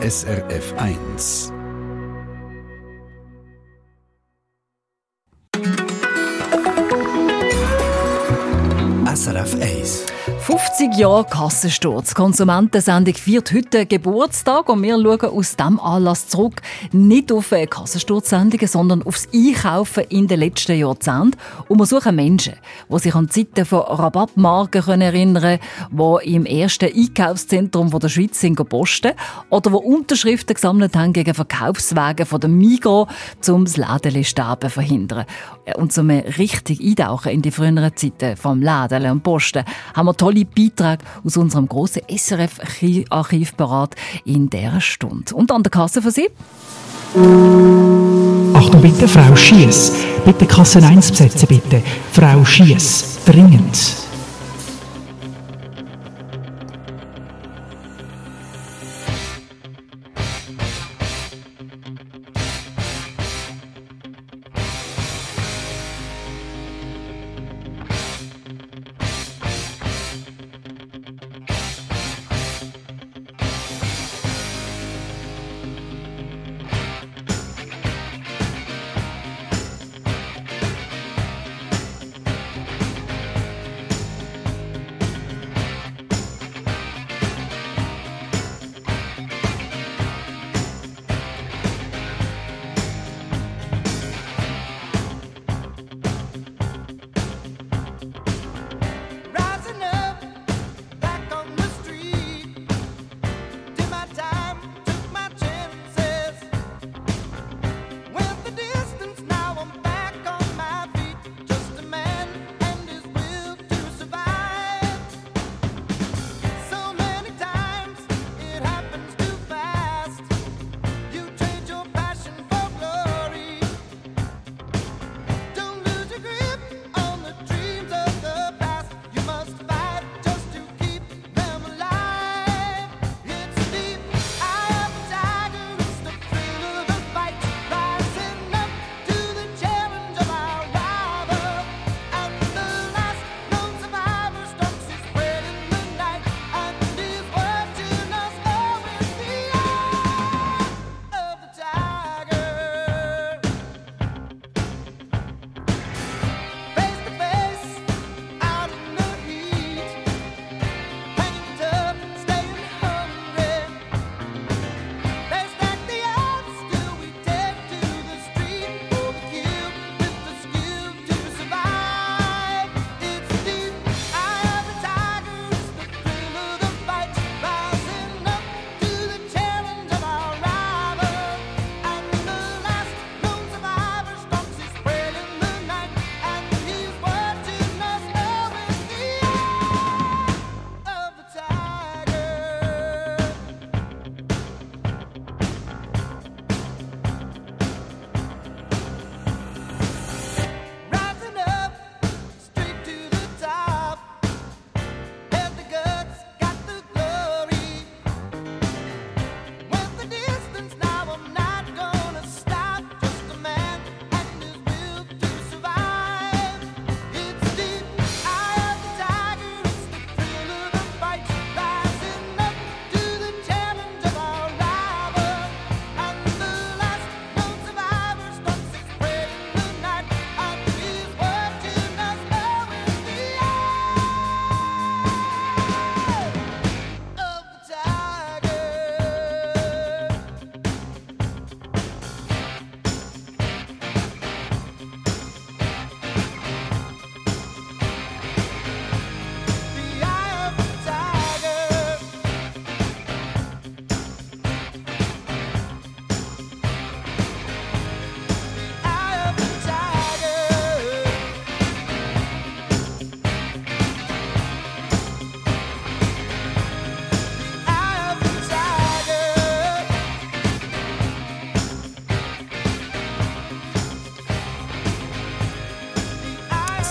SRF 1. SRF 1 50 Jahre Kassensturz. Konsumentensendung feiert heute Geburtstag und wir schauen aus diesem Anlass zurück nicht auf Kassensturzsendungen, sondern aufs Einkaufen in den letzten Jahrzehnten. Und wir suchen Menschen, die sich an Zeiten von Rabattmarken erinnern können, die im ersten Einkaufszentrum der Schweiz sind posten oder die Unterschriften gesammelt haben gegen Verkaufswege von der Migros, um das Lädensterben zu verhindern. Und zum richtig eintauchen in die früheren Zeiten vom Läden und Posten haben wir tolle Beiträge aus unserem grossen SRF-Archiv parat in dieser Stunde. Und an der Kasse für Sie. Achtung bitte, Frau Schiess. Bitte Kasse 1 besetzen, bitte. Frau Schiess. Dringend.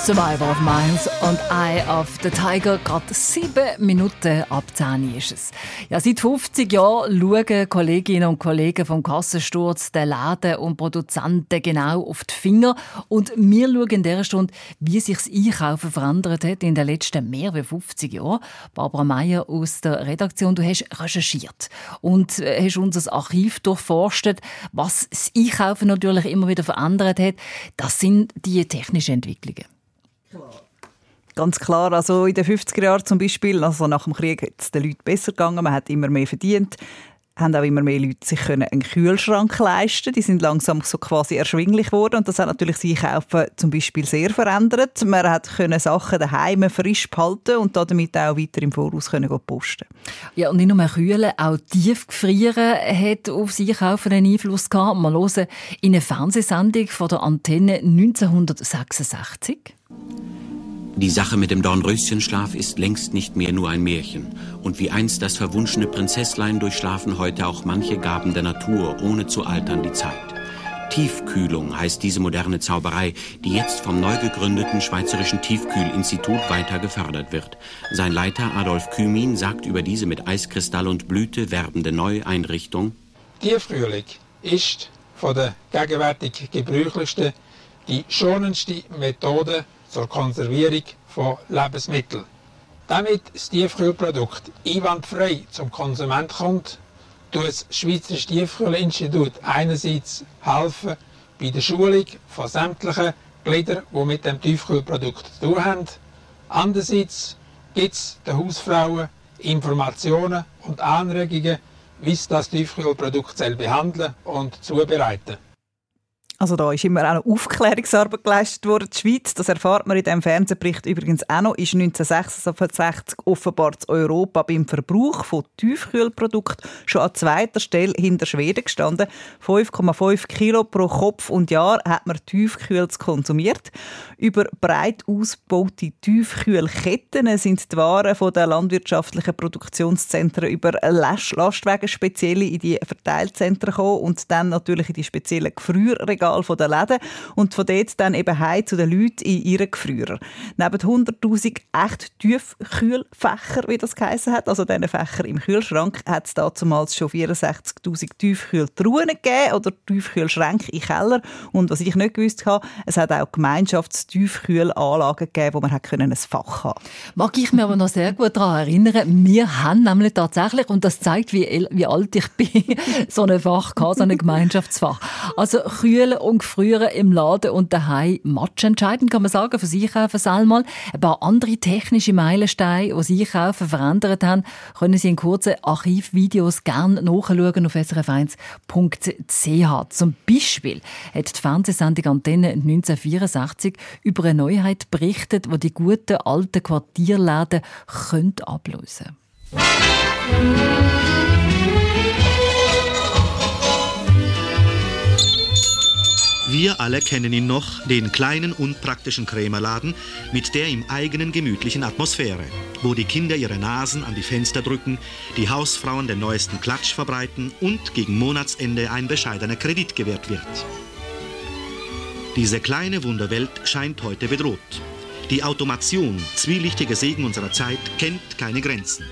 Survivor of Miles und Eye of the Tiger. Gerade sieben Minuten ab 10 ist es. Ja, seit 50 Jahren schauen Kolleginnen und Kollegen vom Kassensturz den Läden und Produzenten genau auf die Finger. Und wir schauen in dieser Stunde, wie sich das Einkaufen verändert hat in den letzten mehr als 50 Jahren. Barbara Meyer aus der Redaktion, du hast recherchiert und äh, hast unser Archiv durchforstet, was das Einkaufen natürlich immer wieder verändert hat. Das sind die technischen Entwicklungen. Ganz klar, also in den 50er Jahren zum Beispiel, also nach dem Krieg hat es den Leuten besser gegangen, man hat immer mehr verdient, haben auch immer mehr Leute sich einen Kühlschrank leisten Die sind langsam so quasi erschwinglich geworden und das hat natürlich das Einkaufen zum Beispiel sehr verändert. Man hat können Sachen daheim frisch behalten und damit auch weiter im Voraus können posten. Ja, und nicht nur kühlen, auch tiefgefrieren hat auf das Einkaufen einen Einfluss gehabt. Wir hören in einer Fernsehsendung von der Antenne 1966. Die Sache mit dem Dornröschenschlaf ist längst nicht mehr nur ein Märchen. Und wie einst das verwunschene Prinzesslein durchschlafen heute auch manche Gaben der Natur, ohne zu altern die Zeit. Tiefkühlung heißt diese moderne Zauberei, die jetzt vom neu gegründeten Schweizerischen Tiefkühlinstitut weiter gefördert wird. Sein Leiter Adolf Kümin sagt über diese mit Eiskristall und Blüte werbende neue Einrichtung: Tiefkühlung ist von der gegenwärtig gebräuchlichsten die schonendste Methode zur Konservierung von Lebensmitteln. Damit das Tiefkühlprodukt einwandfrei zum Konsument kommt, tut das Schweizer Tiefkühlinstitut einerseits helfen bei der Schulung von sämtlichen Gliedern, die mit dem Tiefkühlprodukt zu tun haben. Andererseits gibt es den Hausfrauen Informationen und Anregungen, wie sie das Tiefkühlprodukt behandeln und zubereiten also da ist immer auch noch Aufklärungsarbeit geleistet worden. Die Schweiz, das erfahrt man in diesem Fernsehbericht übrigens auch noch, ist 1966 offenbar zu Europa beim Verbrauch von Tiefkühlprodukten schon an zweiter Stelle hinter Schweden gestanden. 5,5 Kilo pro Kopf und Jahr hat man Tiefkühls konsumiert. Über breit ausgebaute Tiefkühlketten sind die Waren von den landwirtschaftlichen Produktionszentren über Lastwagen speziell in die Verteilzentren gekommen und dann natürlich in die speziellen Gefrierregale Regal der Läden und von dort dann eben heim zu den Leuten in ihren Gefrierer. Neben 100'000 echt Tiefkühlfächer, wie das geheißen hat, also diese Fächer im Kühlschrank, hat es damals schon 64'000 Tiefkühltruhen gegeben oder Tiefkühlschränke im Keller. Und was ich nicht gewusst habe, es hat auch Gemeinschaftstiefkühlanlagen gegeben, wo man hat ein Fach haben Mag ich mich aber noch sehr gut daran erinnern, wir haben nämlich tatsächlich, und das zeigt, wie, wie alt ich bin, so ein Fach gehabt, so ein Gemeinschaftsfach. Also Kühl und Gefrieren im Laden und daheim matchentscheidend, kann man sagen, für das Einkaufen einmal. Ein paar andere technische Meilensteine, die das Einkaufen verändert haben, können Sie in kurzen Archivvideos gerne nachschauen auf srf1.ch. Zum Beispiel hat die Fernsehsendung Antenne 1964 über eine Neuheit berichtet, die die guten alten Quartierläden ablösen könnte. Wir alle kennen ihn noch, den kleinen unpraktischen Krämerladen mit der im eigenen gemütlichen Atmosphäre, wo die Kinder ihre Nasen an die Fenster drücken, die Hausfrauen den neuesten Klatsch verbreiten und gegen Monatsende ein bescheidener Kredit gewährt wird. Diese kleine Wunderwelt scheint heute bedroht. Die Automation, zwielichtiger Segen unserer Zeit, kennt keine Grenzen.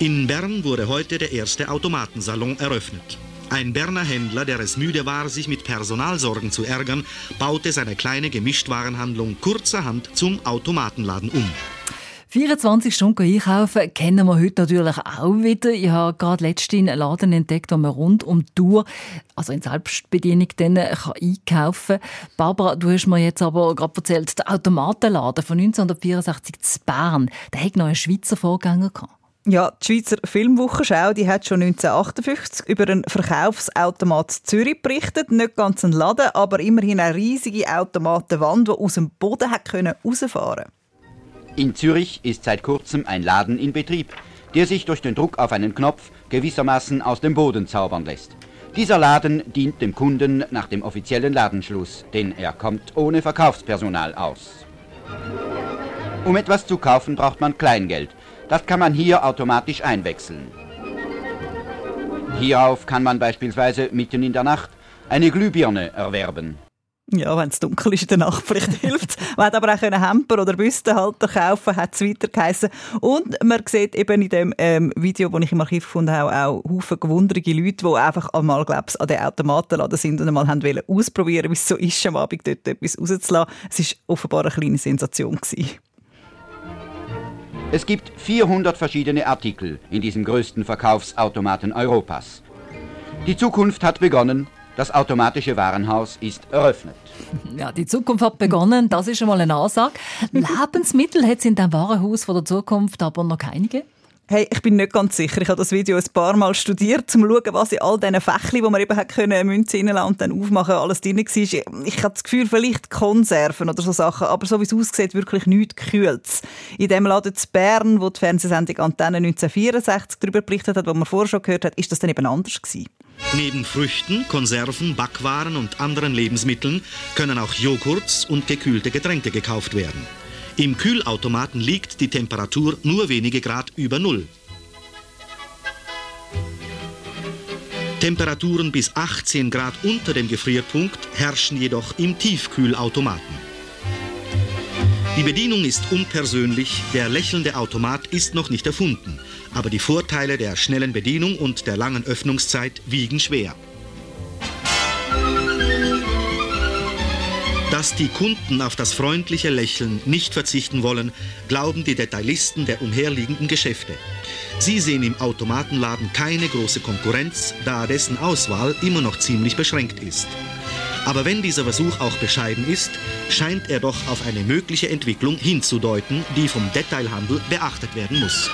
In Bern wurde heute der erste Automatensalon eröffnet. Ein Berner Händler, der es müde war, sich mit Personalsorgen zu ärgern, baute seine kleine Gemischtwarenhandlung kurzerhand zum Automatenladen um. 24 Stunden einkaufen kennen wir heute natürlich auch wieder. Ich habe gerade letztens einen Laden entdeckt, wo man rund um die Tour, also in Selbstbedienung, dann kann einkaufen kann. Barbara, du hast mir jetzt aber gerade erzählt, der Automatenladen von 1964 zu Bern, der hat noch einen Schweizer Vorgänger gehabt. Ja, die Schweizer Filmwochenschau die hat schon 1958 über einen Verkaufsautomat Zürich berichtet. Nicht ganz ein Laden, aber immerhin eine riesige Automatenwand, die aus dem Boden hat können rausfahren In Zürich ist seit kurzem ein Laden in Betrieb, der sich durch den Druck auf einen Knopf gewissermaßen aus dem Boden zaubern lässt. Dieser Laden dient dem Kunden nach dem offiziellen Ladenschluss, denn er kommt ohne Verkaufspersonal aus. Um etwas zu kaufen, braucht man Kleingeld. Das kann man hier automatisch einwechseln. Hierauf kann man beispielsweise mitten in der Nacht eine Glühbirne erwerben. Ja, wenn es dunkel ist in der Nacht, vielleicht hilft es. Man hat aber auch einen Hemper oder Büstenhalter kaufen, hat es weiter geheißen. Und man sieht eben in dem ähm, Video, das ich im Archiv gefunden habe, auch Haufen gewunderte Leute, die einfach einmal, glaub's, an den Automatenladen sind und einmal haben wollen ausprobieren, wie es so ist, am Abend dort etwas rauszulassen. Es war offenbar eine kleine Sensation. Gewesen. Es gibt 400 verschiedene Artikel in diesem größten Verkaufsautomaten Europas. Die Zukunft hat begonnen das automatische Warenhaus ist eröffnet. Ja, die Zukunft hat begonnen, das ist schon mal eine Ansage. Lebensmittel hat es in dem Warenhaus von der Zukunft aber noch keine Hey, ich bin nicht ganz sicher. Ich habe das Video ein paar Mal studiert, um zu schauen, was in all diesen Fächli, wo man eben hat können, Münze reinlassen und dann aufmachen, alles drin war. Ich habe das Gefühl, vielleicht Konserven oder so Sachen, aber so wie es aussieht, wirklich nichts Kühles. In dem Laden zu Bern, wo die Fernsehsendung Antenne 1964 darüber berichtet hat, wo man vorher schon gehört hat, ist das dann eben anders gewesen. Neben Früchten, Konserven, Backwaren und anderen Lebensmitteln können auch Joghurts und gekühlte Getränke gekauft werden. Im Kühlautomaten liegt die Temperatur nur wenige Grad über Null. Temperaturen bis 18 Grad unter dem Gefrierpunkt herrschen jedoch im Tiefkühlautomaten. Die Bedienung ist unpersönlich, der lächelnde Automat ist noch nicht erfunden, aber die Vorteile der schnellen Bedienung und der langen Öffnungszeit wiegen schwer. Dass die Kunden auf das freundliche Lächeln nicht verzichten wollen, glauben die Detailisten der umherliegenden Geschäfte. Sie sehen im Automatenladen keine große Konkurrenz, da dessen Auswahl immer noch ziemlich beschränkt ist. Aber wenn dieser Versuch auch bescheiden ist, scheint er doch auf eine mögliche Entwicklung hinzudeuten, die vom Detailhandel beachtet werden muss.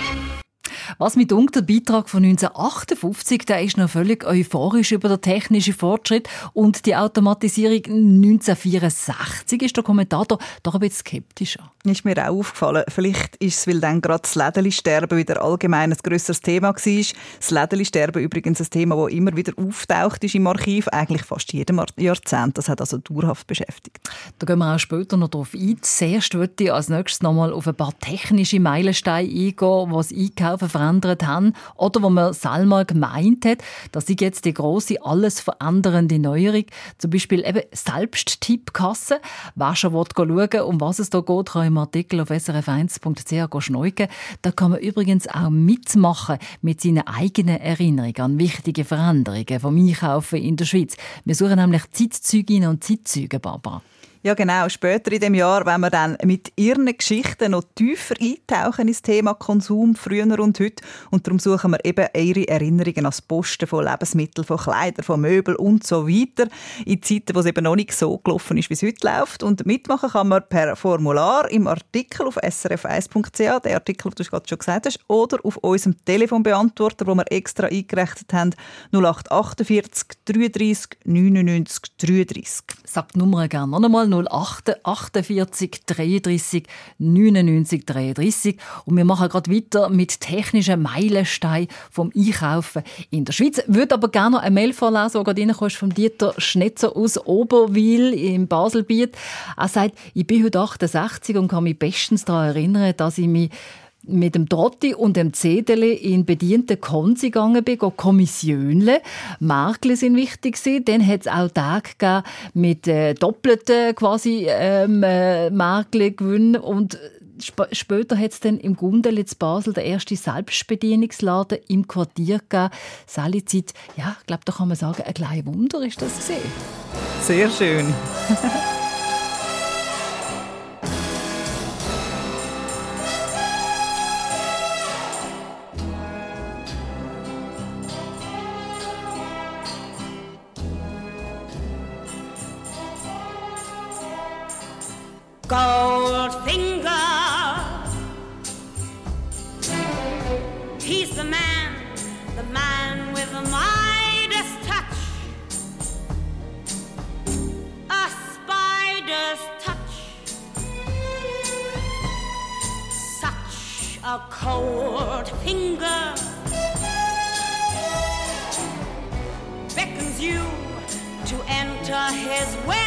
Was mit der Beitrag von 1958, der ist noch völlig euphorisch über den technischen Fortschritt und die Automatisierung 1964 ist der Kommentator doch ein bisschen skeptischer. Ist mir auch aufgefallen. Vielleicht ist es, weil dann gerade das Lädeli-Sterben wieder allgemein ein grösseres Thema war. Das Lädeli-Sterben übrigens ein Thema, das immer wieder auftaucht ist im Archiv, eigentlich fast jedem Jahrzehnt. Das hat also dauerhaft beschäftigt. Da gehen wir auch später noch darauf ein. Zuerst würde ich als nächstes noch mal auf ein paar technische Meilensteine eingehen, was Einkaufen verändert haben oder wo man selber gemeint hat, dass ich jetzt die große alles verändernde Neuerung, zum Beispiel eben Selbsttippkasse, wer schon schauen um was es da geht, kann im Artikel auf srf1.ch schneuken. Da kann man übrigens auch mitmachen mit seinen eigenen Erinnerungen an wichtige Veränderungen vom Einkaufen in der Schweiz. Wir suchen nämlich Zeitzeuginnen und Zeitzeugen, Barbara. Ja, genau. Später in dem Jahr, wenn wir dann mit ihren Geschichten noch tiefer eintauchen ins Thema Konsum früher und heute. Und darum suchen wir eben ihre Erinnerungen als Posten von Lebensmitteln, von Kleidern, von Möbeln und so weiter. In Zeiten, wo es eben noch nicht so gelaufen ist, wie es heute läuft. Und mitmachen kann man per Formular im Artikel auf srf1.ch, der Artikel, den du gerade schon gesagt hast, oder auf unserem Telefonbeantworter, wo wir extra eingerechnet haben, 0848 33 99 33. Sag die Nummer gerne noch einmal 08 48 33 99 33. Und wir machen gerade weiter mit technischen Meilensteinen vom Einkaufen in der Schweiz. Ich würde aber gerne noch eine Mail vorlesen, die gerade reinkommt von Dieter Schnetzer aus Oberwil im Baselbiet. Er sagt, ich bin heute 68 und kann mich bestens daran erinnern, dass ich mich mit dem Trotti und dem Zedele in bediente Konzi gegangen bin, Kommissionle. Markle sind wichtig gewesen. Dann hat es auch Tage mit äh, doppelten quasi ähm, äh, Markle gewinnen und sp später hat es dann im Gundel in Basel der erste Selbstbedienungsladen im Quartier gegeben. Sally-Zeit, ja, ich glaube, da kann man sagen, ein kleines Wunder ist das gesehen. Sehr schön. Goldfinger. He's the man, the man with the Midas touch. A spider's touch. Such a cold finger beckons you to enter his web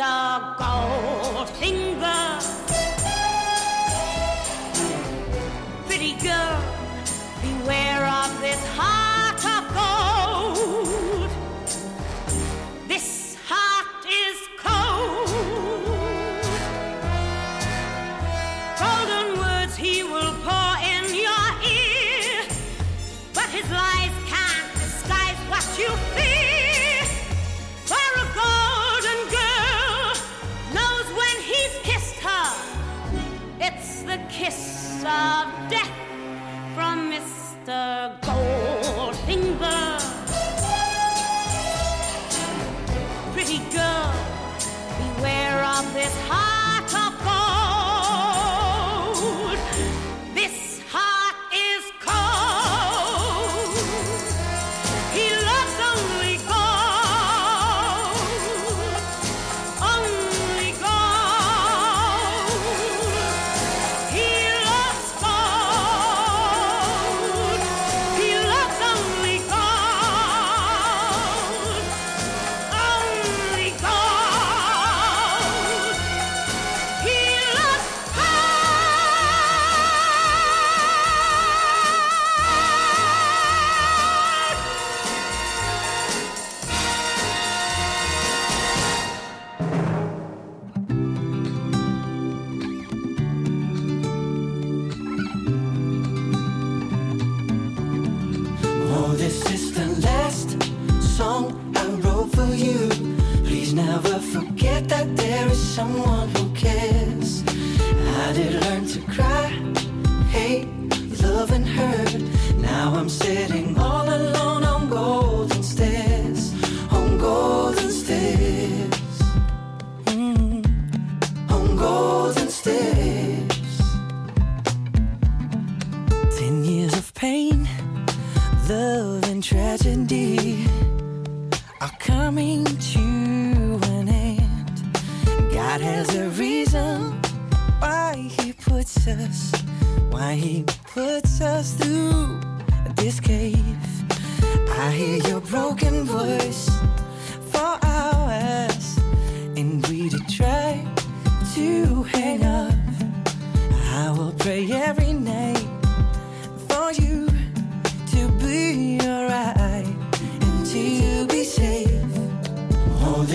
the gold finger.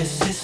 This is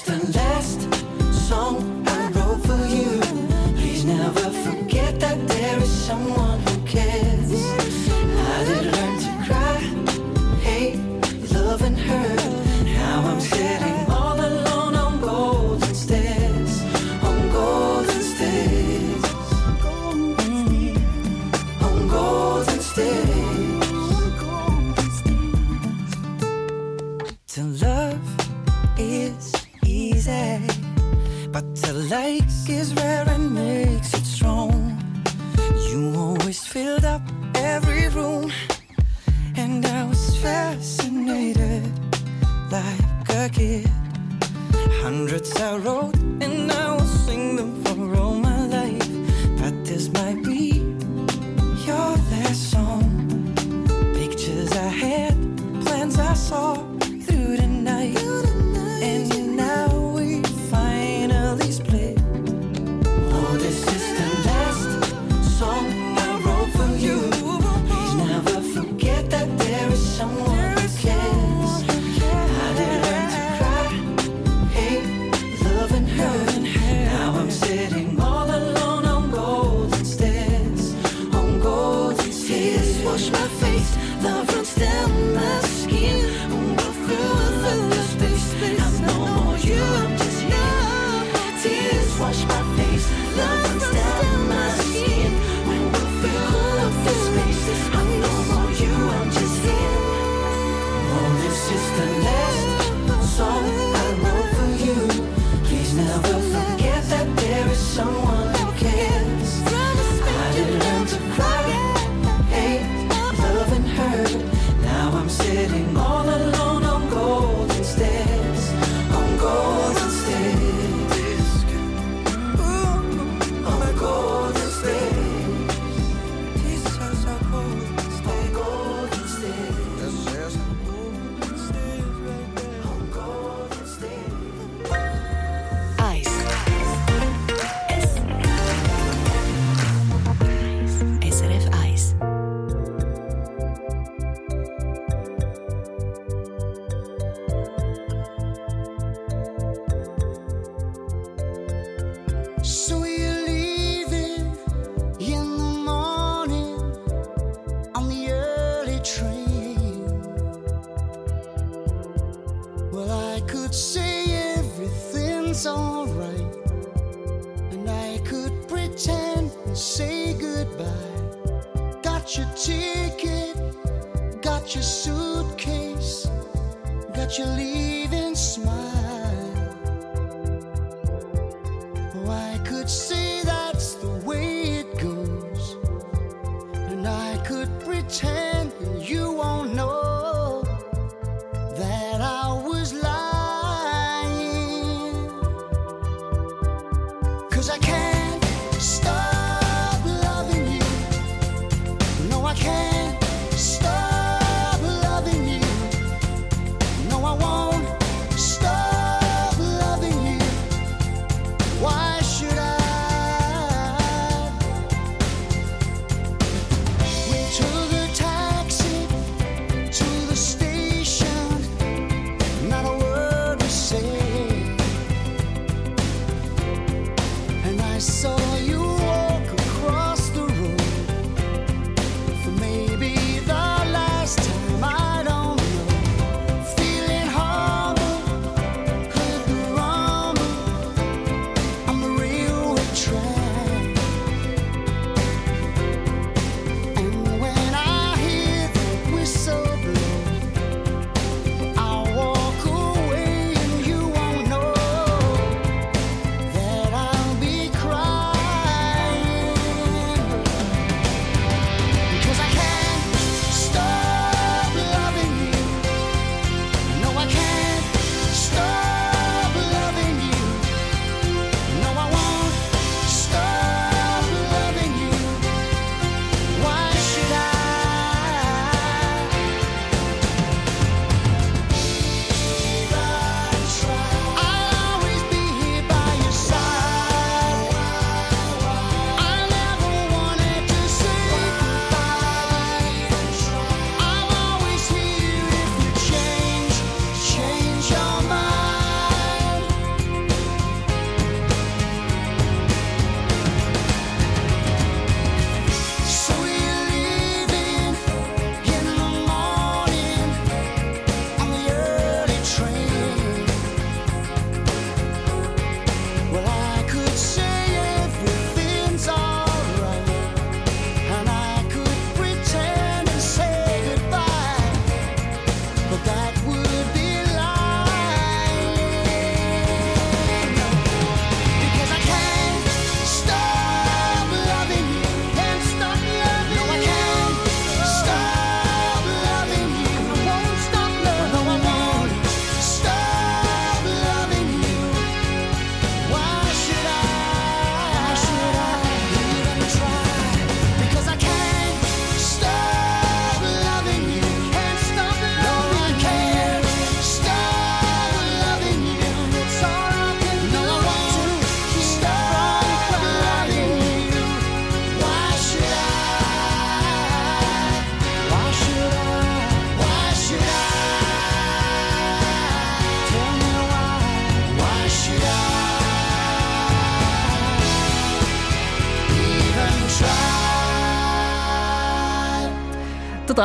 train.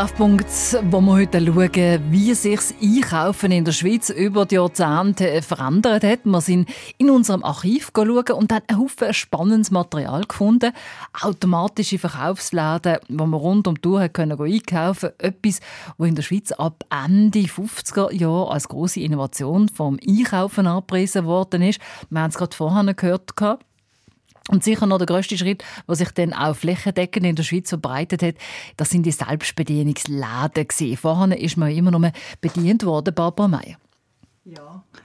Treffpunkt, wo wir heute schauen, wie sich das Einkaufen in der Schweiz über die Jahrzehnte verändert hat. Wir sind in unserem Archiv schauen und haben einen Haufen spannendes Material gefunden. Automatische Verkaufsläden, wo man rund um die können einkaufen konnte. Etwas, was in der Schweiz ab Ende 50er Jahre als große Innovation vom Einkaufen angepriesen worden ist. Wir haben es gerade vorhin gehört. Und sicher noch der grösste Schritt, der sich dann auch flächendeckend in der Schweiz verbreitet hat, das sind die Selbstbedienungsläden. Vorher ist man immer nur bedient worden, Barbara Meier.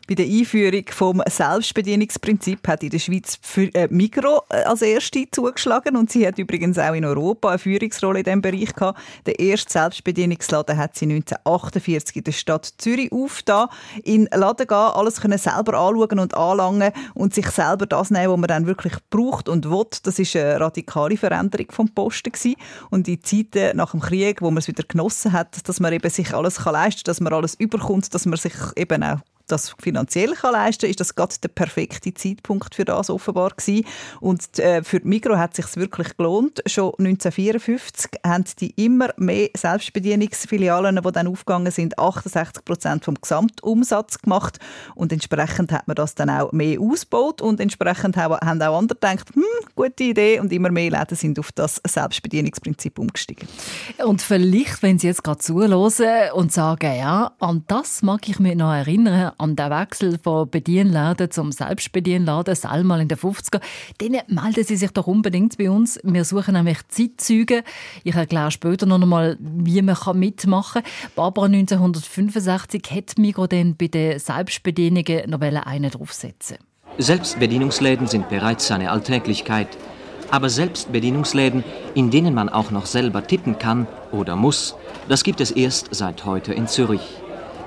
Bei der Einführung vom Selbstbedienungsprinzip hat in der Schweiz für, äh, Migro äh, als erste zugeschlagen und sie hat übrigens auch in Europa eine Führungsrolle in diesem Bereich gehabt. Der erste Selbstbedienungsladen hat sie 1948 in der Stadt Zürich aufgetan. In den Laden gehen, alles können selber anschauen und anlangen und sich selber das nehmen, was man dann wirklich braucht und will. Das ist eine radikale Veränderung vom Posten gewesen. und in Zeiten nach dem Krieg, wo man es wieder genossen hat, dass man eben sich alles kann leisten dass man alles überkommt, dass man sich eben auch das finanziell kann leisten kann, ist das gerade der perfekte Zeitpunkt für das offenbar gewesen. Und äh, für Migro hat es sich wirklich gelohnt. Schon 1954 haben die immer mehr Selbstbedienungsfilialen, die dann aufgegangen sind, 68 Prozent vom Gesamtumsatz gemacht und entsprechend hat man das dann auch mehr ausgebaut und entsprechend haben auch andere gedacht, hm, gute Idee und immer mehr Läden sind auf das Selbstbedienungsprinzip umgestiegen. Und vielleicht, wenn Sie jetzt gerade zuhören und sagen, ja, an das mag ich mich noch erinnern, an den Wechsel von Bedienladen zum Selbstbedienladen, einmal in den 50er, dann melden Sie sich doch unbedingt bei uns. Wir suchen nämlich Zeitzeugen. Ich erkläre später noch einmal, wie man mitmachen kann. Barbara 1965 hat Migro dann bei den Selbstbedienungen noch einen draufsetzen Selbstbedienungsläden sind bereits eine Alltäglichkeit. Aber Selbstbedienungsläden, in denen man auch noch selber tippen kann oder muss, das gibt es erst seit heute in Zürich.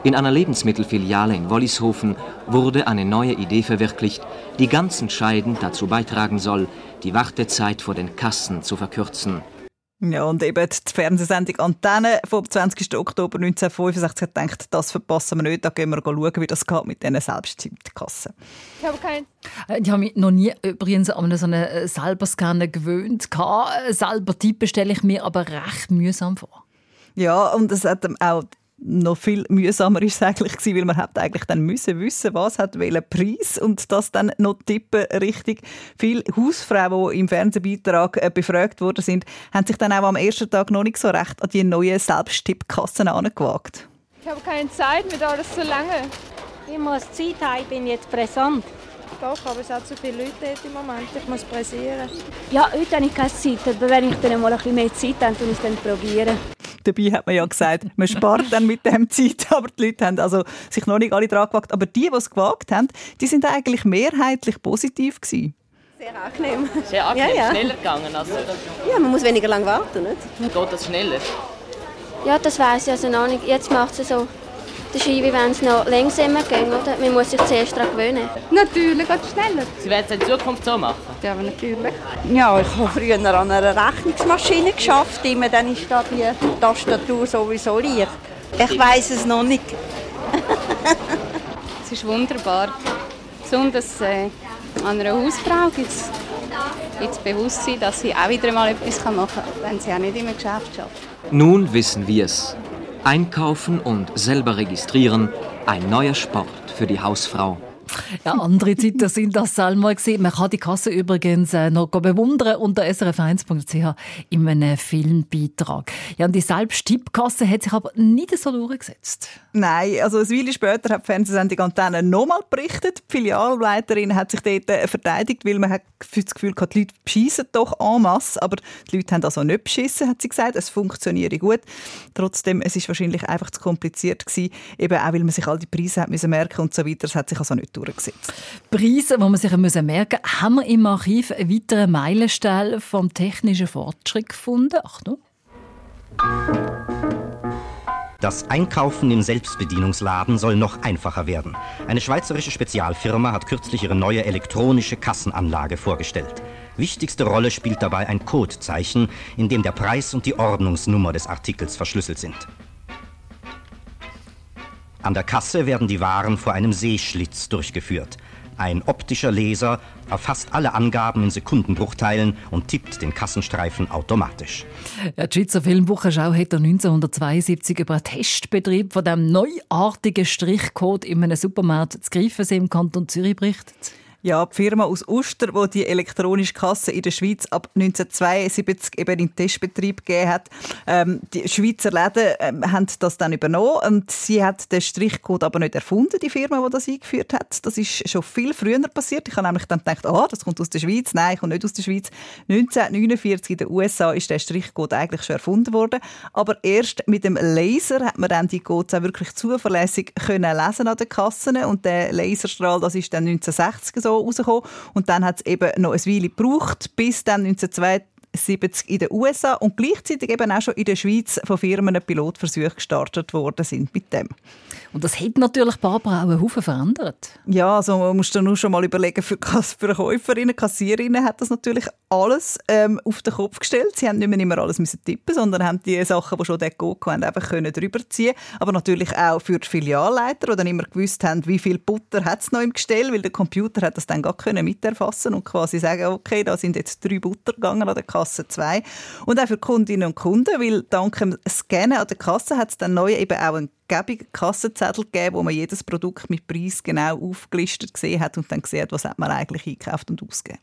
In einer Lebensmittelfiliale in Wollishofen wurde eine neue Idee verwirklicht, die ganz entscheidend dazu beitragen soll, die Wartezeit vor den Kassen zu verkürzen. Ja, und eben die Fernsehsendung Antenne vom 20. Oktober 1965 hat gedacht, das verpassen wir nicht, da gehen wir schauen, wie das geht mit diesen Selbsttippkassen. Ich habe keinen. Äh, ich habe mich noch nie übrigens an so einen äh, selber Scannen gewöhnt. Äh, selber tippen stelle ich mir aber recht mühsam vor. Ja, und es hat auch noch viel mühsamer ist es eigentlich gewesen, weil man hat eigentlich dann müssen wissen, was hat welchen Preis und das dann noch tippen richtig. Viele Hausfrauen, die im Fernsehbeitrag äh, befragt worden sind, haben sich dann auch am ersten Tag noch nicht so recht an die neuen Selbsttippkassen angewagt. Ich habe keine Zeit, mir dauert es zu lange. Ich muss Zeit haben, ich bin jetzt präsent. Doch, aber es hat zu viele Leute im Moment. Ich muss pressieren. Ja, heute habe ich keine Zeit, aber wenn ich dann mal ein bisschen mehr Zeit habe, dann ich es dann probieren. Dabei hat man ja gesagt, man spart dann mit dem Zeit, aber die Leute haben also sich noch nicht alle dran gewagt. Aber die, die es gewagt haben, die sind eigentlich mehrheitlich positiv gewesen. Sehr angenehm. Sehr angenehm, ja, ja. schneller gegangen. Also. Ja, man muss weniger lang warten, nicht? Geht das schneller? Ja, das weiß ich also noch nicht. Jetzt macht es so der wie wenn es noch langsamer ging, oder? Man muss sich zuerst daran gewöhnen. Natürlich, geht schneller. Sie werden es in Zukunft so machen? Ja, aber natürlich. Ja, ich habe früher an einer Rechnungsmaschine geschafft. Immer dann ist da die Tastatur sowieso leicht. Ich weiß es noch nicht. es ist wunderbar. Besonders äh, an einer Hausfrau gibt es das Bewusstsein, dass sie auch wieder mal etwas machen kann, wenn sie auch nicht im Geschäft arbeitet. Nun wissen wir es. Einkaufen und selber registrieren, ein neuer Sport für die Hausfrau. Ja, andere Zeiten sind das einmal gesehen. Man kann die Kasse übrigens äh, noch bewundern unter srf1.ch in einem Filmbeitrag. Ja, und die Selbsttippkasse hat sich aber nicht so durchgesetzt. Nein, also ein Weile später hat die Fernsehsendung Antenne nochmal berichtet. Die Filialleiterin hat sich dort äh, verteidigt, weil man hat das Gefühl hatte, die Leute beschissen doch en masse. Aber die Leute haben also nicht beschissen, hat sie gesagt. Es funktioniere gut. Trotzdem, es ist wahrscheinlich einfach zu kompliziert gewesen, eben auch, weil man sich all die Preise hat merken und so weiter. Es hat sich also nicht durchgesetzt. Preise, die man sich merken muss. Haben wir im Archiv einen weiteren Meilenstein vom technischen Fortschritt gefunden? Achtung. Das Einkaufen im Selbstbedienungsladen soll noch einfacher werden. Eine schweizerische Spezialfirma hat kürzlich ihre neue elektronische Kassenanlage vorgestellt. Wichtigste Rolle spielt dabei ein Codezeichen, in dem der Preis und die Ordnungsnummer des Artikels verschlüsselt sind. An der Kasse werden die Waren vor einem Sehschlitz durchgeführt. Ein optischer Laser erfasst alle Angaben in Sekundenbruchteilen und tippt den Kassenstreifen automatisch. Ja, die Schweizer Filmwochenschau hat 1972 über einen Testbetrieb von dem neuartigen Strichcode in einem Supermarkt zu Greifensee im Kanton Zürich berichtet. Ja, die Firma aus Uster, die die elektronische Kasse in der Schweiz ab 1972 eben in Testbetrieb gegeben hat. Ähm, die Schweizer Läden ähm, haben das dann übernommen und sie hat den Strichcode aber nicht erfunden, die Firma, die das eingeführt hat. Das ist schon viel früher passiert. Ich habe nämlich dann gedacht, ah, das kommt aus der Schweiz. Nein, kommt nicht aus der Schweiz. 1949 in den USA ist der Strichcode eigentlich schon erfunden worden, aber erst mit dem Laser hat man dann die Codes auch wirklich zuverlässig können lesen an den Kassen und der Laserstrahl, das ist dann 1960 so rausgekommen. Und dann hat es eben noch ein Weile gebraucht, bis dann 1972 in den USA und gleichzeitig eben auch schon in der Schweiz von Firmen Pilotversuche gestartet worden sind mit dem. Und das hat natürlich Barbara auch einen Haufen verändert. Ja, also man muss dann nur schon mal überlegen, für, für Käuferinnen, Kassiererinnen hat das natürlich alles ähm, auf den Kopf gestellt. Sie haben nicht mehr immer alles müssen tippen, sondern haben die Sachen, die schon dort gegangen haben, einfach können drüber ziehen. Aber natürlich auch für die Filialleiter, die dann immer gewusst haben, wie viel Butter hat es noch im Gestell, weil der Computer hat das dann gar können miterfassen und quasi sagen, okay, da sind jetzt drei Butter gegangen an der Kasse 2. Und auch für Kundinnen und Kunden, weil dank dem Scannen an der Kasse hat es dann neu eben auch einen gäbigen Kassenzettel gegeben, wo man jedes Produkt mit Preis genau aufgelistet gesehen hat und dann gesehen hat, was hat man eigentlich eingekauft und ausgegeben.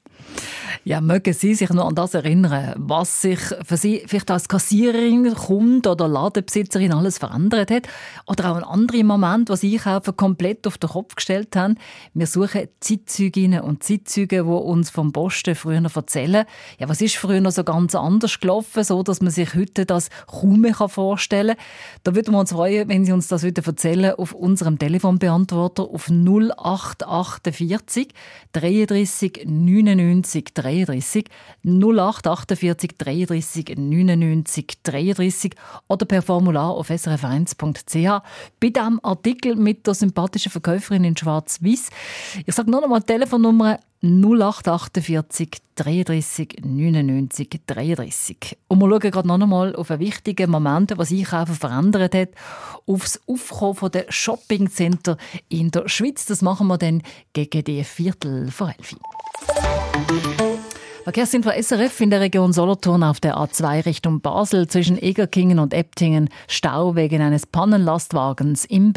Ja, mögen Sie sich noch an das erinnern, was sich für Sie vielleicht als Kassiererin, Kunde oder Ladenbesitzerin alles verändert hat? Oder auch ein anderer Moment, was Einkaufen komplett auf den Kopf gestellt haben? Wir suchen Zeitzeuginnen und Zeitzeuge, die uns vom Posten früher erzählen, ja, was ist früher noch so ganz anders gelaufen, so dass man sich heute das kaum mehr vorstellen kann. Da würden wir uns freuen, wenn Sie uns das wieder erzählen auf unserem Telefonbeantworter auf 0848 33 99 33 0848 33 99 33 oder per Formular auf srf1.ch bei diesem Artikel mit der sympathischen Verkäuferin in Schwarz-Weiß. Ich sage nur noch mal die Telefonnummer 0848 33 99 33. Und wir schauen gerade noch einmal auf einen wichtigen Moment, was Einkaufen verändert hat, aufs Aufkommen der Shoppingcenter in der Schweiz. Das machen wir dann gegen die Viertel vor elf. Verkehrsinfo SRF in der Region Solothurn auf der A2 Richtung Basel zwischen Egerkingen und Eptingen Stau wegen eines Pannenlastwagens im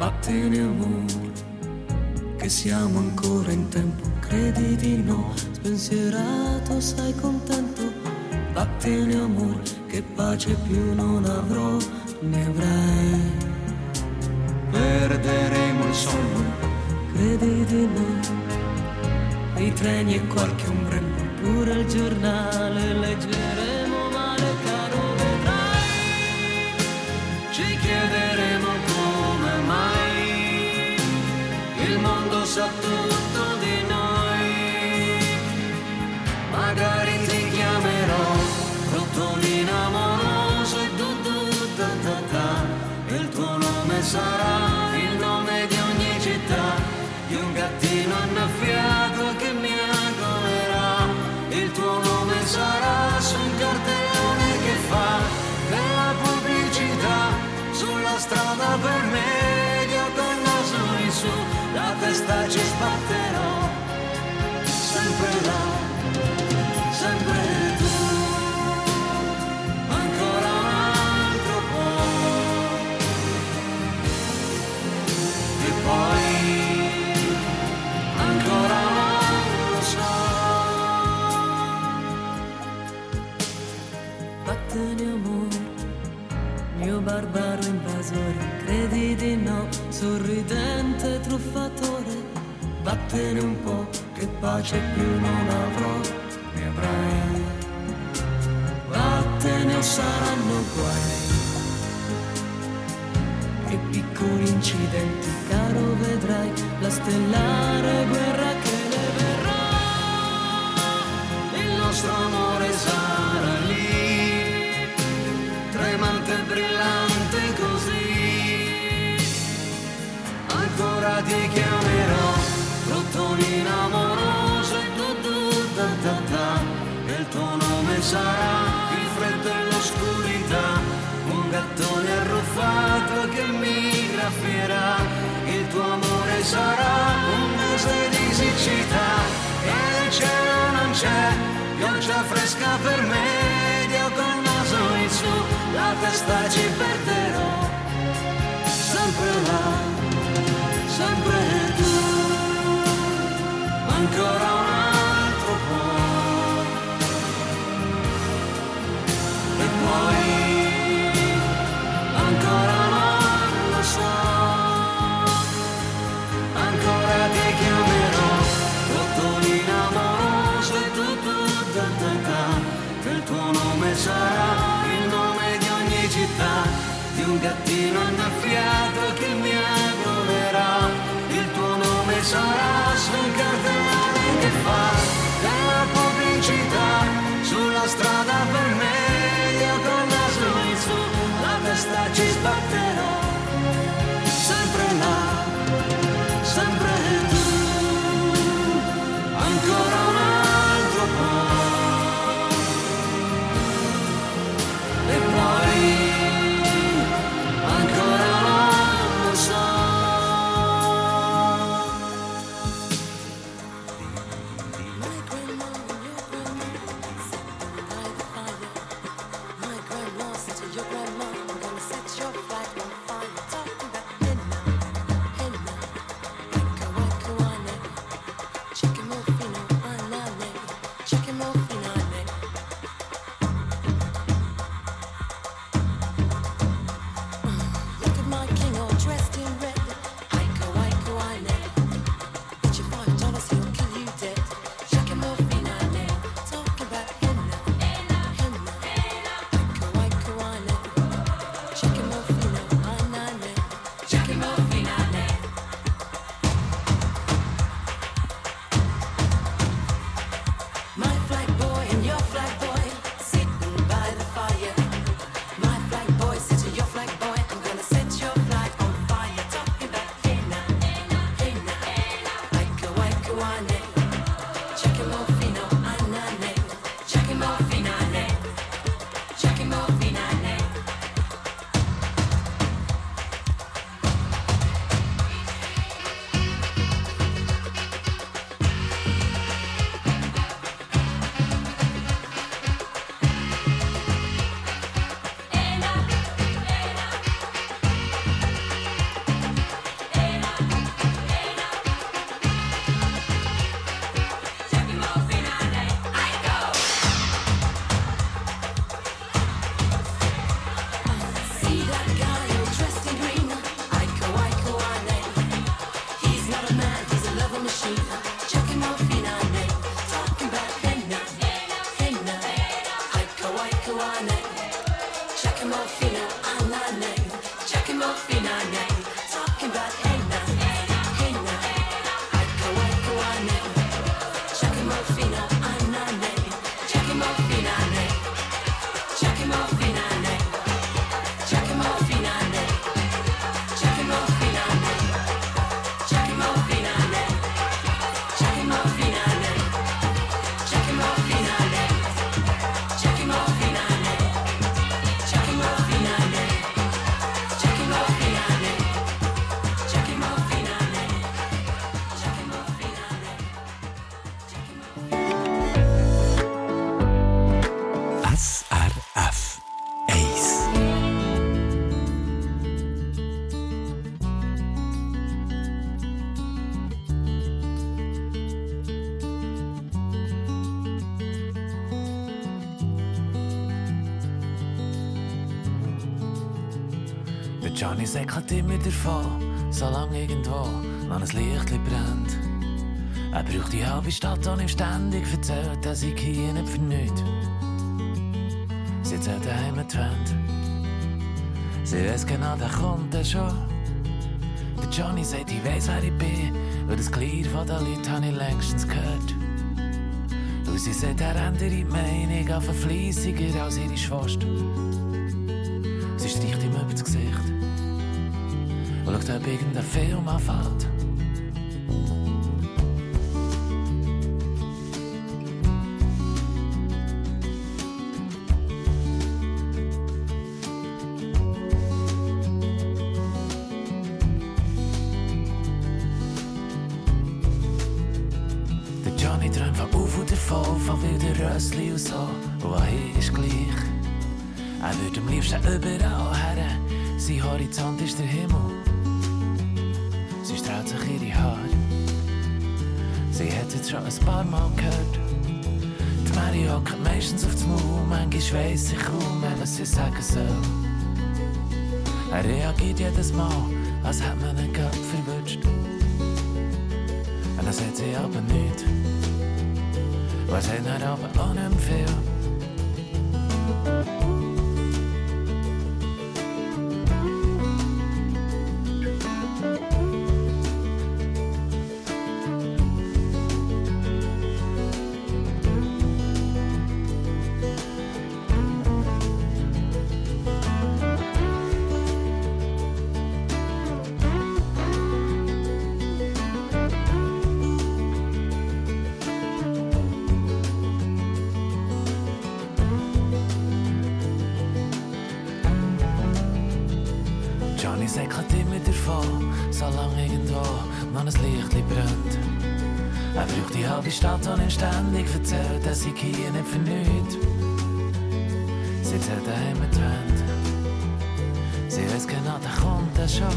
Bällchentunnel. Vattene amore, che siamo ancora in tempo, credi di no, spensierato, sei contento. Vattene amore, che pace più non avrò, ne avrai. Perderemo il sonno, credi di no. I treni e qualche ombrello, pure il giornale leggeremo male, caro vedrai. Ci chiederemo sa tutto di noi. Magari ti chiamerò Rotolina amoroso e tu tu ta ta ta. Il tuo nome sarà il nome di ogni città, di un gattino annaffiato che mi agolerà. Il tuo nome sarà su un cartellone che fa della pubblicità sulla strada per medio testa ci sbatterò, sempre là, sempre tu, ancora un altro po', e poi ancora non lo so. Vattene amore, mio barbaro invasore, credi di no, sorridente truffatore, vattene un po', che pace più non avrò, ne avrai. Vattene o saranno guai. E piccoli incidenti, caro vedrai, la stellare guerra che ne verrà. Il nostro amore il tuo nome sarà il freddo e l'oscurità, un gattone arruffato che mi graffierà. Il tuo amore sarà un mese di siccità. E il cielo non c'è, pioggia fresca per me, io col naso in su, la testa ci perderò, sempre là, sempre tu, e poi ancora non lo so, ancora ti chiamerò, rottolina amorosa e tu tu ta ta ta, che il tuo nome sarà il nome di ogni città, di un gattino annaffiato che mi agolerà, il tuo nome sarà geht immer davon, solange irgendwo noch ein Licht brennt. Er braucht die halbe Stadt und ihm ständig verzählt, dass ich hier nicht für nichts. Sie zählt daheim die Wand. Sie weiß genau, der kommt er schon. Der Johnny sagt, ich weiß, wer ich bin, weil das Glied von den Leuten habe ich längstens gehört. Und sie sagt, er ändert die Meinung auf ein Fleissiger als ihre Schwester. Schaut er Wegen der Firma fällt. was ich sagen soll. Er reagiert jedes Mal, als hätte man einen Kopf verwünscht. Und dann sagt sie aber nicht. Was hat er aber auch nicht viel. Sie weiß genau, da kommt er schon.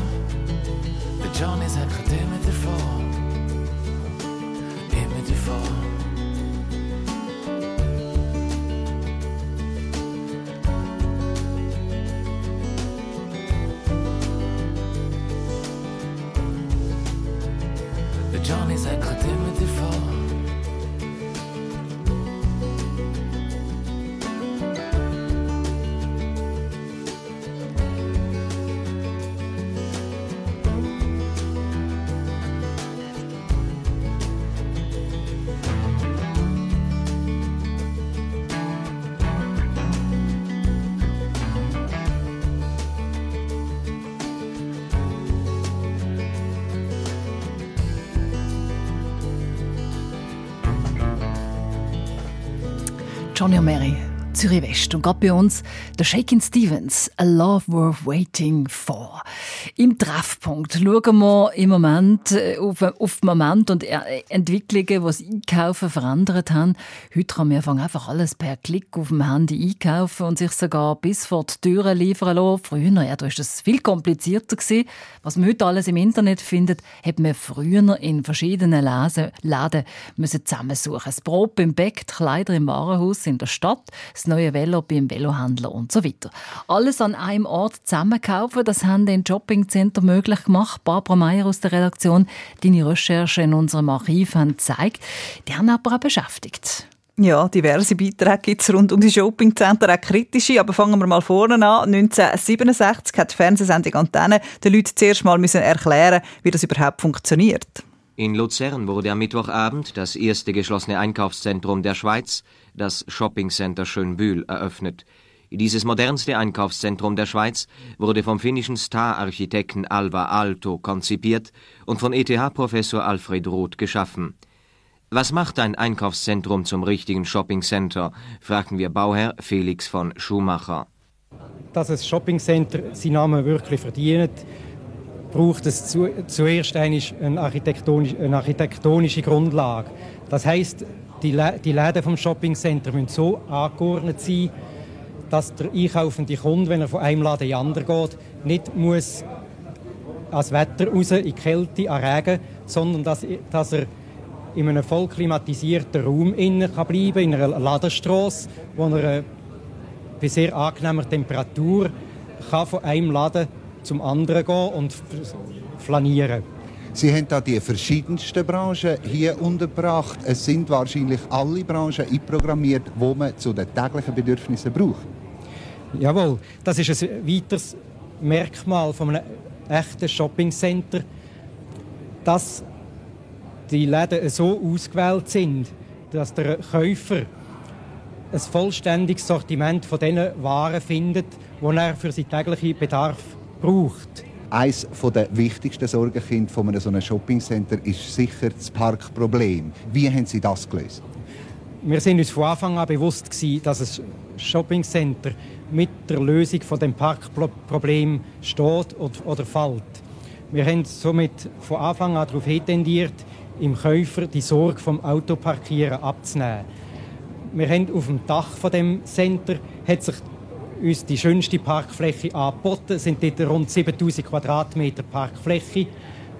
Der Johnny säckelt immer davon. Johnny und Mary, Zürich West. Und gerade bei uns der Shakin' Stevens, A Love Worth Waiting For. Im Treffpunkt schauen wir im Moment äh, auf, auf Moment und äh, Entwicklungen, die das Einkaufen verändert haben. Heute kann man einfach alles per Klick auf dem Handy einkaufen und sich sogar bis vor die Türen liefern lassen. Früher ja, da ist das viel komplizierter gewesen. Was man heute alles im Internet findet, hat man früher in verschiedenen Läden, müssen zusammensuchen. Das Brot beim Bäck, die Kleider im Warenhaus in der Stadt, das neue Velo beim Velohändler und so weiter. Alles an einem Ort zusammenkaufen, das haben den Shoppingcenter möglich gemacht. Barbara Meyer aus der Redaktion, deine Recherche in unserem Archiv haben gezeigt, die haben aber auch beschäftigt. Ja, diverse Beiträge gibt es rund um die Shoppingcenter, auch kritische. Aber fangen wir mal vorne an. 1967 hat die Fernsehsendung Antenne den Leuten zuerst mal müssen erklären wie das überhaupt funktioniert. In Luzern wurde am Mittwochabend das erste geschlossene Einkaufszentrum der Schweiz, das Shoppingcenter Schönbühl, eröffnet. Dieses modernste Einkaufszentrum der Schweiz wurde vom finnischen Star-Architekten Alva Aalto konzipiert und von ETH-Professor Alfred Roth geschaffen. Was macht ein Einkaufszentrum zum richtigen Shoppingcenter? fragten wir Bauherr Felix von Schumacher. Dass ein Shoppingcenter seinen Namen wirklich verdient, braucht es zu, zuerst eine, architektonisch, eine architektonische Grundlage. Das heißt, die, die Läden vom Shoppingcenter müssen so angeordnet sein, dass der einkaufende Kunde, wenn er von einem Laden in den anderen geht, nicht muss ans Wetter raus, in Kälte, an Regen, sondern dass, dass er in einem voll klimatisierten Raum innen kann bleiben, in einer Ladenstrasse, wo er bei sehr angenehmer Temperatur kann von einem Laden zum anderen gehen und flanieren. Sie haben da die verschiedensten Branchen hier untergebracht. Es sind wahrscheinlich alle Branchen einprogrammiert, die man zu den täglichen Bedürfnissen braucht. Jawohl, das ist ein weiteres Merkmal von einem echten Shoppingcenter, dass die Läden so ausgewählt sind, dass der Käufer ein vollständiges Sortiment von den Waren findet, die er für seinen täglichen Bedarf braucht. Eines der wichtigsten Sorgenkinder von einem so einem Shoppingcenter ist sicher das Parkproblem. Wie haben Sie das gelöst? Wir sind uns von Anfang an bewusst gewesen, dass ein Shoppingcenter mit der Lösung von dem Parkproblem steht oder fällt. Wir haben somit von Anfang an darauf tendiert, im Käufer die Sorge vom Autoparkieren abzunehmen. Wir haben auf dem Dach von dem Center hat sich uns die schönste Parkfläche angeboten. Es sind dort rund 7000 Quadratmeter Parkfläche,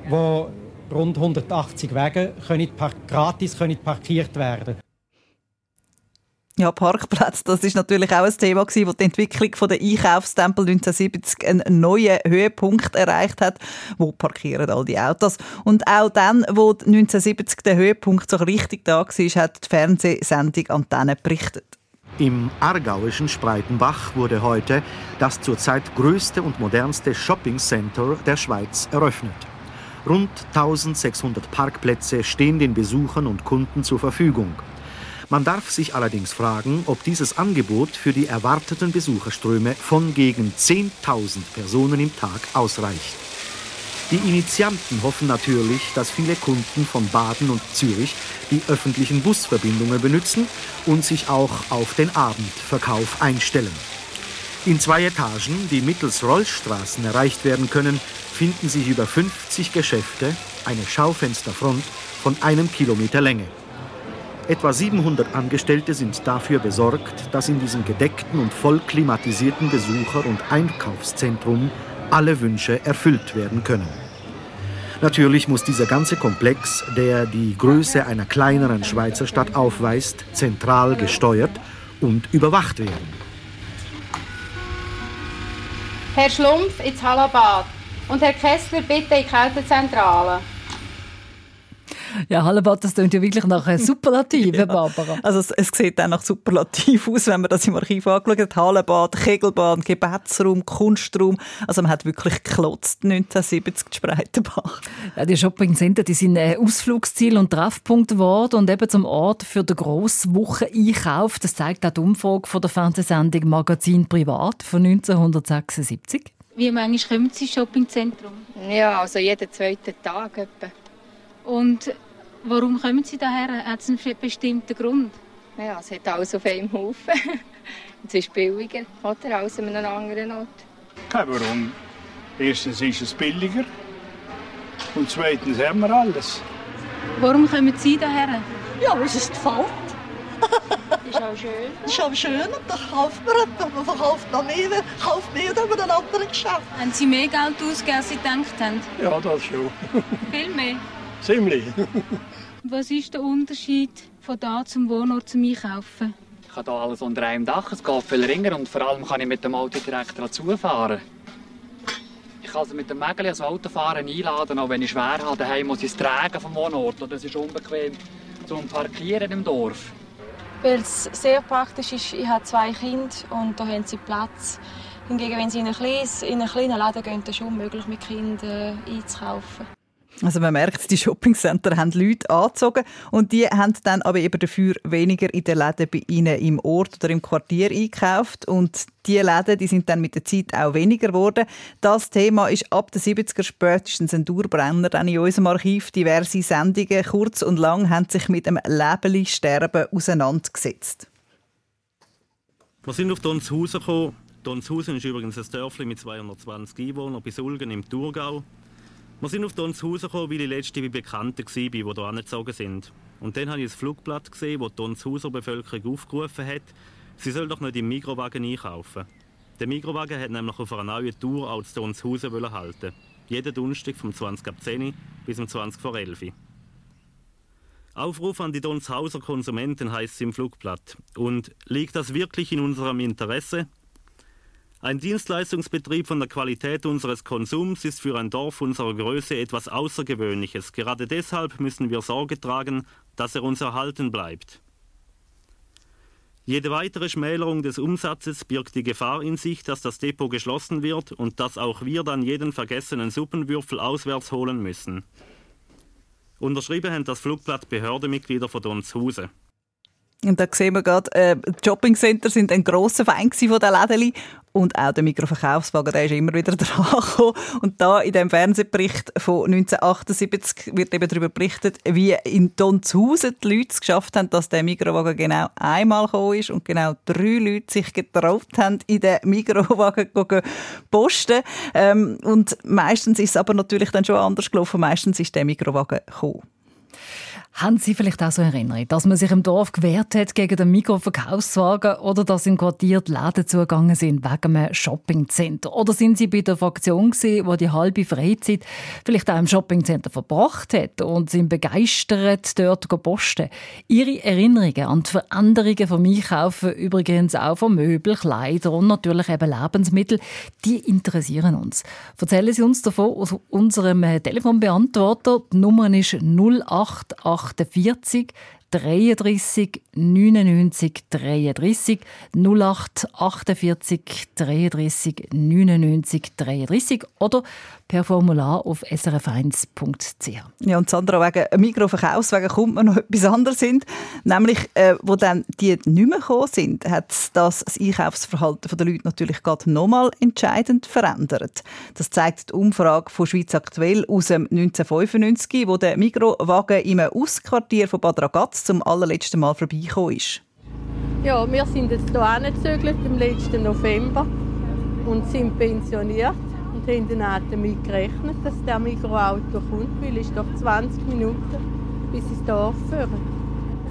wo rund 180 Wege können gratis können parkiert werden. Ja, Parkplätze, das ist natürlich auch ein Thema gewesen, wo die Entwicklung von der Einkaufstempel 1970 einen neuen Höhepunkt erreicht hat. Wo parkieren all die Autos? Und auch dann, wo 1970 der Höhepunkt so richtig da war, hat die Fernsehsendung Antenne berichtet. Im aargauischen Spreitenbach wurde heute das zurzeit größte und modernste Shopping-Center der Schweiz eröffnet. Rund 1600 Parkplätze stehen den Besuchern und Kunden zur Verfügung. Man darf sich allerdings fragen, ob dieses Angebot für die erwarteten Besucherströme von gegen 10.000 Personen im Tag ausreicht. Die Initianten hoffen natürlich, dass viele Kunden von Baden und Zürich die öffentlichen Busverbindungen benutzen und sich auch auf den Abendverkauf einstellen. In zwei Etagen, die mittels Rollstraßen erreicht werden können, finden sich über 50 Geschäfte, eine Schaufensterfront von einem Kilometer Länge. Etwa 700 Angestellte sind dafür besorgt, dass in diesem gedeckten und voll klimatisierten Besucher- und Einkaufszentrum alle Wünsche erfüllt werden können. Natürlich muss dieser ganze Komplex, der die Größe einer kleineren Schweizer Stadt aufweist, zentral gesteuert und überwacht werden. Herr Schlumpf ins Hallenbad und Herr Kessler bitte in die Kältezentrale. Ja, Hallenbad, das klingt ja wirklich nach einem Superlativ, ja. Barbara. Also es, es, sieht auch nach Superlativ aus, wenn man das im Archiv angeschaut hat. Hallenbad, Kegelbahn, Gebetsraum, Kunstraum. Also man hat wirklich geklotzt 1970 Spreitenbach. Ja, die Shoppingcenter, die sind ein Ausflugsziel und Treffpunkt geworden und eben zum Ort für den Grosswocheneinkauf. Das zeigt auch die Umfrage von der Fernsehsendung Magazin Privat von 1976. Wie manchmal kommen Sie ins Shoppingzentrum? Ja, also jeden zweiten Tag etwa. Und warum kommen Sie daher? Hat es einen bestimmten Grund? Ja, es hat alles auf einem Haufen. es ist billiger oder als an einem anderen Ort. Kein warum. Erstens ist es billiger und zweitens haben wir alles. Warum kommen Sie daher? Ja, weil es gefällt. ist auch schön. ist auch schön und dann kauft man etwas. Man verkauft noch mehr, kauft mehr als bei den anderen Geschäften. Haben Sie mehr Geld ausgegeben, als Sie gedacht haben? Ja, das schon. Viel mehr? Ziemlich. Was ist der Unterschied von da zum Wohnort zum Einkaufen? Ich habe hier alles unter einem Dach, es geht viel ringer und vor allem kann ich mit dem Auto direkt dazufahren. Ich kann also mit dem Mägeli als Autofahren einladen, auch wenn ich schwer habe. Daheim muss ich es tragen vom Wohnort und das ist unbequem zum Parkieren im Dorf. Weil es sehr praktisch ist, ich habe zwei Kinder und da haben sie Platz. Hingegen, wenn sie in einen kleinen, in einen kleinen Laden gehen, ist es unmöglich, mit Kindern einzukaufen. Also man merkt, die Shoppingcenter haben Leute angezogen und die haben dann aber eben dafür weniger in den Läden bei ihnen im Ort oder im Quartier eingekauft und die Läden, die sind dann mit der Zeit auch weniger geworden. Das Thema ist ab den 70er spätestens ein Dauerbrenner. Dann in unserem Archiv diverse Sendungen, kurz und lang, haben sich mit dem Lebeli-Sterben auseinandergesetzt. Wir sind auf Donshausen gekommen. Donshausen ist übrigens ein Dörfli mit 220 Einwohnern bis Ulgen im Thurgau. Wir sind auf Donshausen gekommen, weil ich letzte bei Bekannten war, die hier angezogen sind. Und dann habe ich ein Flugblatt gesehen, das die Donshauser Bevölkerung aufgerufen hat, sie soll doch nicht im Mikrowagen einkaufen. Der Mikrowagen hat nämlich auf einer neuen Tour auch zu Donshausen halten Jeden Donnerstag vom 20 ab 10 bis um 20 vor 11 Aufruf an die Donshauser Konsumenten heißt es im Flugblatt. Und liegt das wirklich in unserem Interesse? Ein Dienstleistungsbetrieb von der Qualität unseres Konsums ist für ein Dorf unserer Größe etwas Außergewöhnliches. Gerade deshalb müssen wir Sorge tragen, dass er uns erhalten bleibt. Jede weitere Schmälerung des Umsatzes birgt die Gefahr in sich, dass das Depot geschlossen wird und dass auch wir dann jeden vergessenen Suppenwürfel auswärts holen müssen. Unterschrieben haben das Flugblatt Behördenmitglieder von Donshausen. Und da sehen wir gerade, äh, Shoppingcenter sind ein grosser Feind von den Läden und auch der Mikroverkaufswagen, der ist immer wieder dran gekommen. Und da in dem Fernsehbericht von 1978 wird eben darüber berichtet, wie in Donshausen die Leute es geschafft haben, dass der Mikrowagen genau einmal gekommen ist und genau drei Leute sich getraut haben, in den Mikrowagen zu posten. Ähm, und meistens ist es aber natürlich dann schon anders gelaufen. Meistens ist der Mikrowagen gekommen. Haben Sie vielleicht auch so Erinnerung, dass man sich im Dorf gewehrt hat gegen den Mikroverkaufswagen oder dass im Quartier die Läden zugegangen sind wegen einem Shoppingcenter? Oder sind Sie bei der Fraktion gewesen, die die halbe Freizeit vielleicht auch im Shoppingcenter verbracht hat und sind begeistert dort posten? Ihre Erinnerungen an die Veränderungen vom Einkaufen, übrigens auch von Möbel, Kleider und natürlich eben Lebensmittel, die interessieren uns. Erzählen Sie uns davon aus unserem Telefonbeantworter. Die Nummer ist 088 48 33 99 33 08 48 33 99 33 oder per Formular auf srf1.ch. Ja, und Sandra, wegen Mikroverkaufswegen kommt man noch etwas anderes hin. Nämlich, äh, wo dann die nicht mehr gekommen sind, hat das, das Einkaufsverhalten der Leute natürlich gerade nochmal entscheidend verändert. Das zeigt die Umfrage von Schweiz aktuell aus dem 1995, wo der Mikrowagen im Ausquartier von Bad Ragaz zum allerletzten Mal vorbeigekommen ist. Ja, wir sind jetzt hier angezögert im letzten November. und sind pensioniert und haben dann auch damit gerechnet, dass der Mikroauto kommt, weil es doch 20 Minuten bis ins Dorf führen.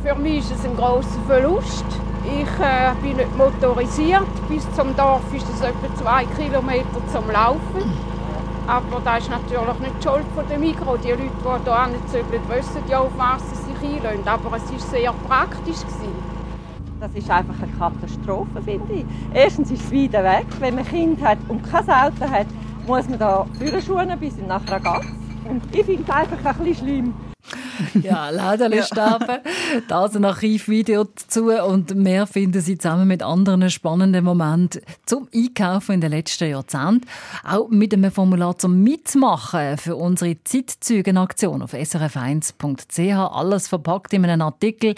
Für mich ist es ein großer Verlust. Ich äh, bin nicht motorisiert. Bis zum Dorf ist es etwa zwei Kilometer zum Laufen. Aber das ist natürlich nicht die Schuld von der Mikro. Die Leute, die hier hinzügeln, wissen ja, auf was sie sich einlösen. Aber es war sehr praktisch. Gewesen. Das ist einfach eine Katastrophe, finde ich. Erstens ist es weit weg. Wenn man ein Kind hat und kein Auto hat, muss man da Führerschuhe bis nach Ragaz. Und ich finde es einfach ein bisschen schlimm. ja, Läden ja. Da ist ein Archivvideo dazu und mehr finden Sie zusammen mit anderen spannenden Momenten zum Einkaufen in den letzten Jahrzehnten. Auch mit einem Formular zum Mitmachen für unsere Zeitzeugenaktion auf srf1.ch. Alles verpackt in einem Artikel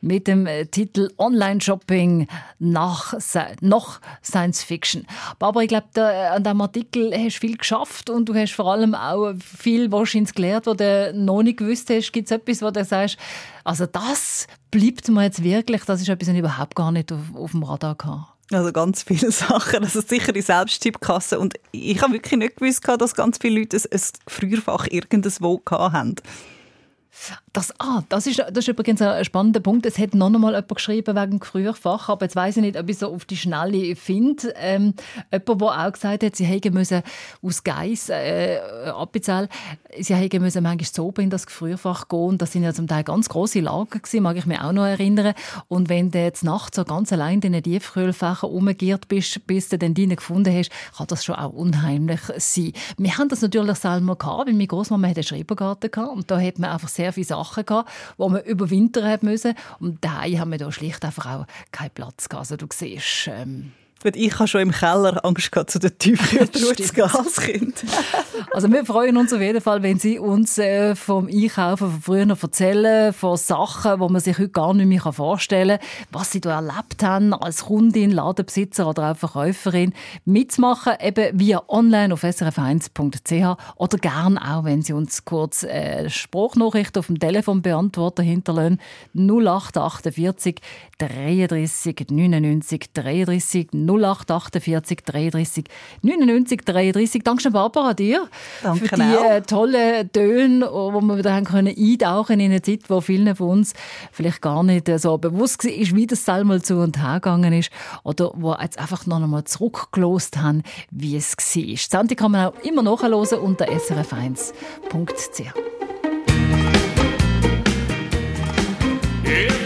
mit dem Titel Online-Shopping nach noch Science Fiction. Aber ich glaube, an diesem Artikel hast du viel geschafft und du hast vor allem auch viel wahrscheinlich gelernt, was du noch nicht gewusst hast. Gibt es etwas, wo du sagst, also das bleibt mir jetzt wirklich, das ist etwas, was ich überhaupt gar nicht auf, auf dem Radar hatte? Also ganz viele Sachen. Also sicher die Selbsttippkasse. Und ich habe wirklich nicht gewusst, dass ganz viele Leute ein, ein Früherfach irgendwo hatten. Das, ah, das, ist, das ist übrigens ein spannender Punkt. Es hat noch einmal jemand geschrieben wegen Früherfach, aber jetzt weiß ich nicht, ob ich so auf die Schnelle finde. Ähm, jemand, der auch gesagt hat, sie hätten müssen aus Geiss, äh, Appenzell, sie hätten müssen manchmal so in das Früherfach gehen. Und das sind ja zum Teil ganz große Lager gewesen, mag ich mich auch noch erinnern. Und wenn du jetzt nachts so ganz allein in den Tiefkühlfächern rumgeirrt bist, bis du dann deine gefunden hast, kann das schon auch unheimlich sein. Wir haben das natürlich selber gehabt, weil meine Großmama hatte einen Schrebergarten gehabt und da hat man einfach sehr viele Sachen gehabt, wo man überwintern müssen. Und daheim haben wir da schlicht einfach auch keinen Platz gehabt. Also du siehst, ähm, ich habe schon im Keller Angst gehabt, zu den Tiefkühltruhen zu gehen als Kind. also wir freuen uns auf jeden Fall, wenn Sie uns äh, vom Einkaufen von früher noch erzählen, von Sachen, wo man sich heute gar nicht mehr vorstellen kann, was Sie da erlebt haben als Kundin, Ladenbesitzer oder auch Verkäuferin. Mitmachen eben via online auf srf1.ch oder gern auch, wenn Sie uns kurz äh, Spruchnachrichten auf dem Telefon beantworten hinterlassen. 0848 33 99 33 0848 33 99 33. Danke Barbara dir Danke für die äh, tollen Töne, wo wir wieder haben können eintauchen in eine Zeit, wo vielen von uns vielleicht gar nicht äh, so bewusst war, wie das einmal zu und her gegangen ist oder wo jetzt einfach noch einmal zurückgelost haben, wie es war. Die Sendung kann man auch immer nachhören unter srf1.ch. should